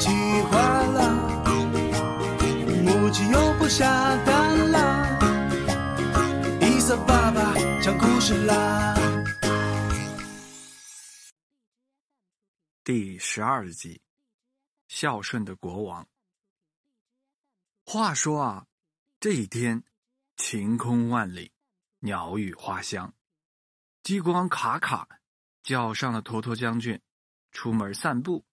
喜欢啦母鸡又不下蛋啦伊三爸爸讲故事啦第十二集孝顺的国王。话说啊这一天晴空万里鸟语花香鸡公王卡卡叫上了坨坨将军出门散步。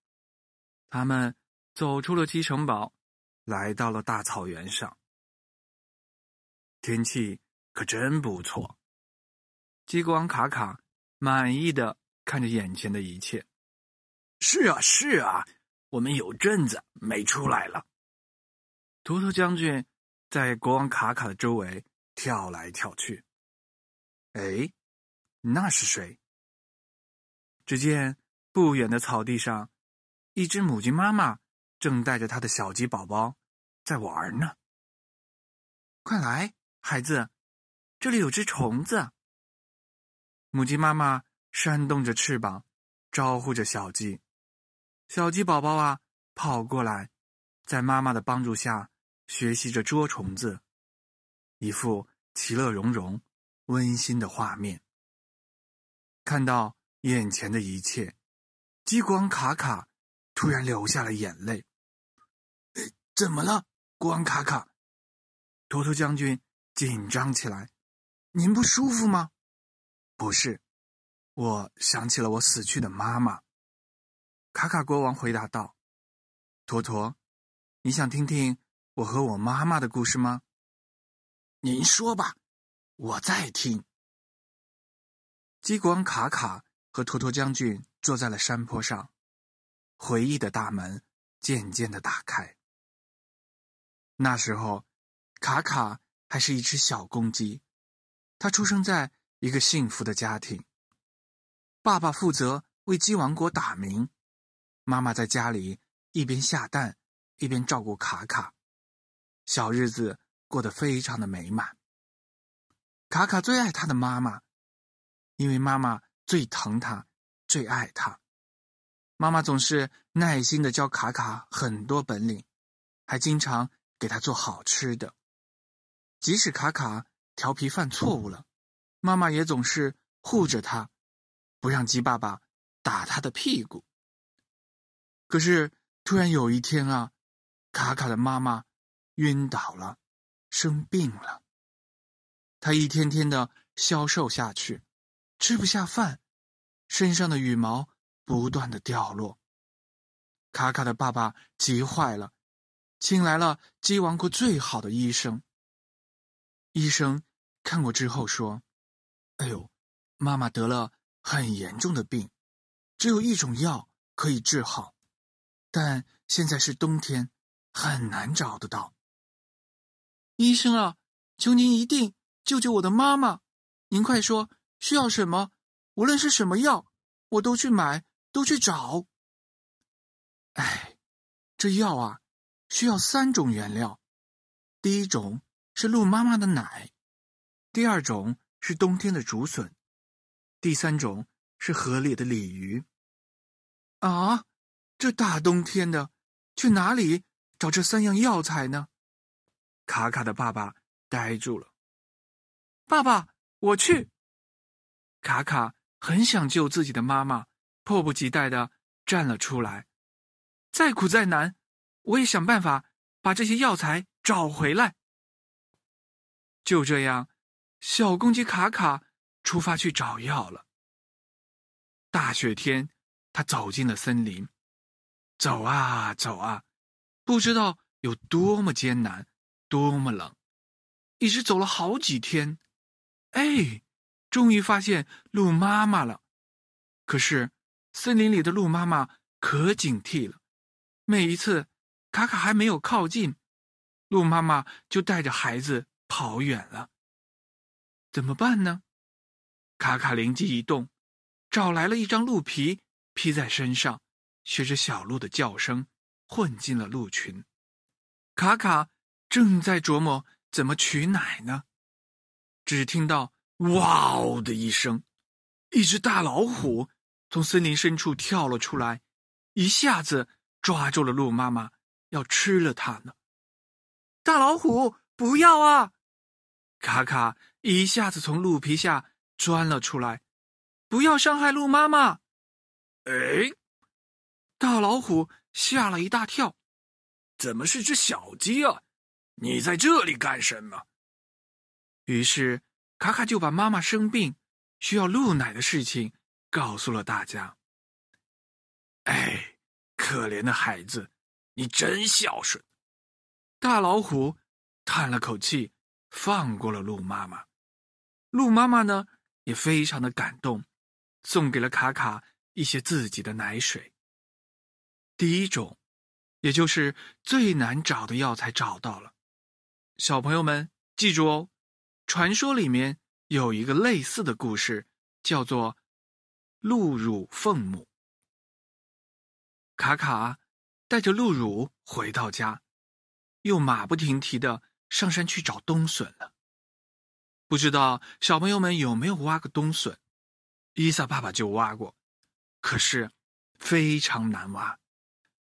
他们走出了鸡城堡，来到了大草原上。天气可真不错。激光卡卡满意的看着眼前的一切。是啊，是啊，我们有阵子没出来了。图图将军在国王卡卡的周围跳来跳去。哎，那是谁？只见不远的草地上，一只母鸡妈妈正带着它的小鸡宝宝在玩呢。快来，孩子，这里有只虫子。母鸡妈妈扇动着翅膀，招呼着小鸡。小鸡宝宝啊，跑过来，在妈妈的帮助下学习着捉虫子，一副其乐融融、温馨的画面。看到眼前的一切，激光卡卡突然流下了眼泪。怎么了，国王卡卡？托托将军紧张起来。您不舒服吗？不是，我想起了我死去的妈妈。卡卡国王回答道：“托托，你想听听我和我妈妈的故事吗？您说吧，我在听。”激光卡卡和托托将军坐在了山坡上，回忆的大门渐渐的打开。那时候，卡卡还是一只小公鸡，它出生在一个幸福的家庭。爸爸负责为鸡王国打鸣。妈妈在家里一边下蛋，一边照顾卡卡，小日子过得非常的美满。卡卡最爱他的妈妈，因为妈妈最疼他，最爱他。妈妈总是耐心的教卡卡很多本领，还经常给他做好吃的。即使卡卡调皮犯错误了，妈妈也总是护着他，不让鸡爸爸打他的屁股。可是，突然有一天啊，卡卡的妈妈晕倒了，生病了。她一天天的消瘦下去，吃不下饭，身上的羽毛不断的掉落。卡卡的爸爸急坏了，请来了鸡王国最好的医生。医生看过之后说：“哎呦，妈妈得了很严重的病，只有一种药可以治好。”但现在是冬天，很难找得到。医生啊，求您一定救救我的妈妈！您快说需要什么，无论是什么药，我都去买，都去找。哎，这药啊，需要三种原料：第一种是鹿妈妈的奶，第二种是冬天的竹笋，第三种是河里的鲤鱼。啊！这大冬天的，去哪里找这三样药材呢？卡卡的爸爸呆住了。爸爸，我去。卡卡很想救自己的妈妈，迫不及待的站了出来。再苦再难，我也想办法把这些药材找回来。就这样，小公鸡卡卡出发去找药了。大雪天，他走进了森林。走啊走啊，不知道有多么艰难，多么冷，一直走了好几天，哎，终于发现鹿妈妈了。可是森林里的鹿妈妈可警惕了，每一次卡卡还没有靠近，鹿妈妈就带着孩子跑远了。怎么办呢？卡卡灵机一动，找来了一张鹿皮披在身上。学着小鹿的叫声，混进了鹿群。卡卡正在琢磨怎么取奶呢，只听到“哇哦”的一声，一只大老虎从森林深处跳了出来，一下子抓住了鹿妈妈，要吃了它呢。大老虎，不要啊！卡卡一下子从鹿皮下钻了出来，不要伤害鹿妈妈！哎，大老虎吓了一大跳，怎么是只小鸡啊？你在这里干什么？于是卡卡就把妈妈生病需要鹿奶的事情告诉了大家。哎，可怜的孩子，你真孝顺！大老虎叹了口气。放过了鹿妈妈，鹿妈妈呢也非常的感动，送给了卡卡一些自己的奶水。第一种，也就是最难找的药材找到了。小朋友们记住哦，传说里面有一个类似的故事，叫做“鹿乳凤母”。卡卡带着鹿乳回到家，又马不停蹄的。上山去找冬笋了。不知道小朋友们有没有挖过冬笋？伊萨爸爸就挖过，可是非常难挖。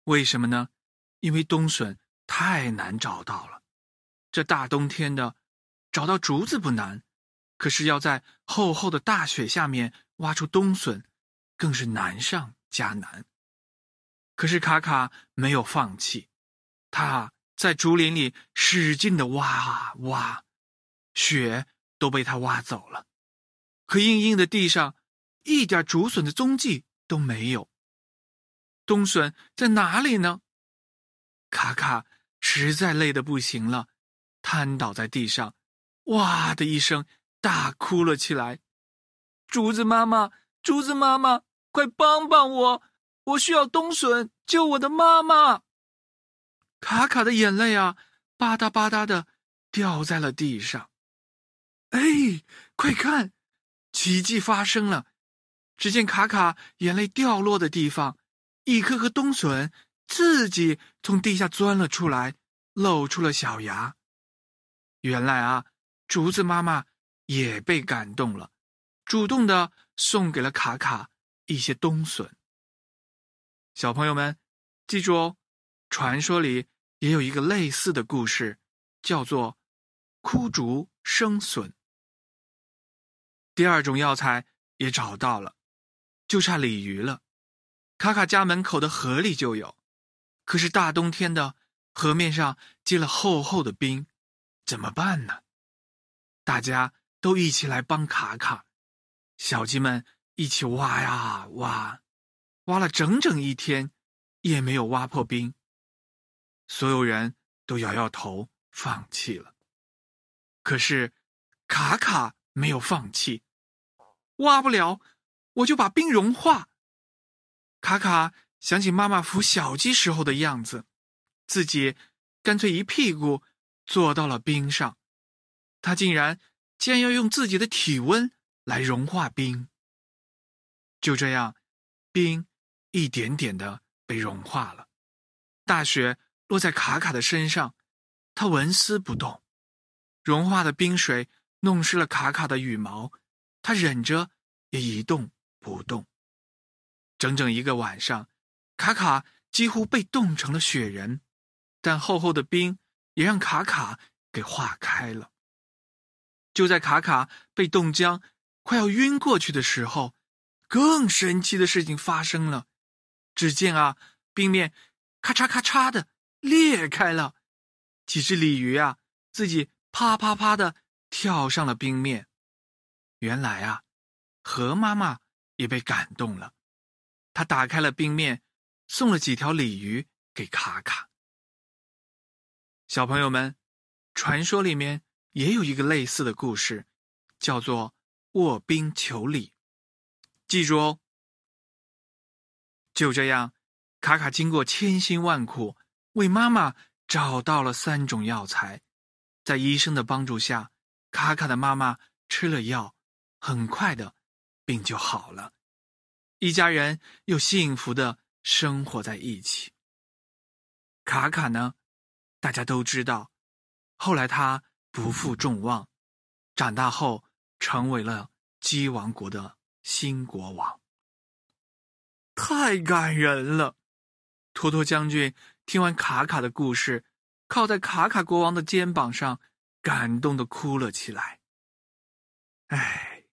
为什么呢？因为冬笋太难找到了。这大冬天的，找到竹子不难，可是要在厚厚的大雪下面挖出冬笋，更是难上加难。可是卡卡没有放弃，他。在竹林里使劲的挖啊挖，雪都被他挖走了，可硬硬的地上一点竹笋的踪迹都没有。冬笋在哪里呢？卡卡实在累得不行了，瘫倒在地上，哇的一声大哭了起来。竹子妈妈，竹子妈妈，快帮帮我！我需要冬笋救我的妈妈。卡卡的眼泪啊，吧嗒吧嗒的掉在了地上。哎，快看，奇迹发生了！只见卡卡眼泪掉落的地方，一颗颗冬笋自己从地下钻了出来，露出了小芽。原来啊，竹子妈妈也被感动了，主动的送给了卡卡一些冬笋。小朋友们，记住哦。传说里也有一个类似的故事，叫做“枯竹生笋”。第二种药材也找到了，就差鲤鱼了。卡卡家门口的河里就有，可是大冬天的，河面上结了厚厚的冰，怎么办呢？大家都一起来帮卡卡，小鸡们一起挖呀挖，挖了整整一天，也没有挖破冰。所有人都摇摇头，放弃了。可是，卡卡没有放弃，挖不了，我就把冰融化。卡卡想起妈妈扶小鸡时候的样子，自己干脆一屁股坐到了冰上。他竟然竟然要用自己的体温来融化冰。就这样，冰一点点的被融化了，大雪。落在卡卡的身上，他纹丝不动。融化的冰水弄湿了卡卡的羽毛，他忍着也一动不动。整整一个晚上，卡卡几乎被冻成了雪人，但厚厚的冰也让卡卡给化开了。就在卡卡被冻僵、快要晕过去的时候，更神奇的事情发生了。只见啊，冰面咔嚓咔嚓的。裂开了，几只鲤鱼啊，自己啪啪啪的跳上了冰面。原来啊，河妈妈也被感动了，她打开了冰面，送了几条鲤鱼给卡卡。小朋友们，传说里面也有一个类似的故事，叫做卧冰求鲤。记住哦。就这样，卡卡经过千辛万苦。为妈妈找到了三种药材，在医生的帮助下，卡卡的妈妈吃了药，很快的病就好了，一家人又幸福的生活在一起。卡卡呢，大家都知道，后来他不负众望，长大后成为了鸡王国的新国王。太感人了，托托将军。听完卡卡的故事，靠在卡卡国王的肩膀上，感动的哭了起来。唉，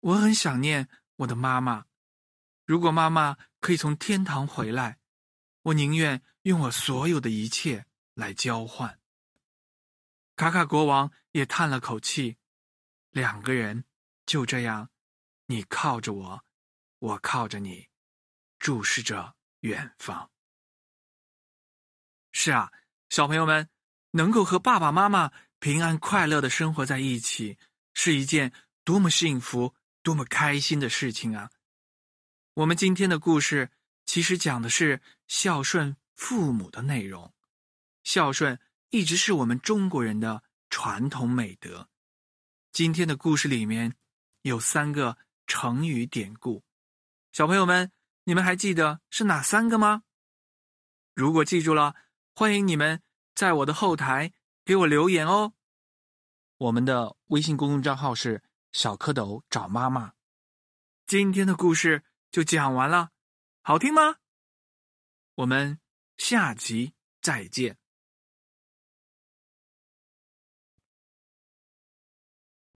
我很想念我的妈妈。如果妈妈可以从天堂回来，我宁愿用我所有的一切来交换。卡卡国王也叹了口气，两个人就这样，你靠着我，我靠着你，注视着远方。是啊，小朋友们能够和爸爸妈妈平安快乐的生活在一起，是一件多么幸福、多么开心的事情啊！我们今天的故事其实讲的是孝顺父母的内容。孝顺一直是我们中国人的传统美德。今天的故事里面有三个成语典故，小朋友们，你们还记得是哪三个吗？如果记住了。欢迎你们在我的后台给我留言哦。我们的微信公众账号是小蝌蚪找妈妈。今天的故事就讲完了，好听吗？我们下集再见。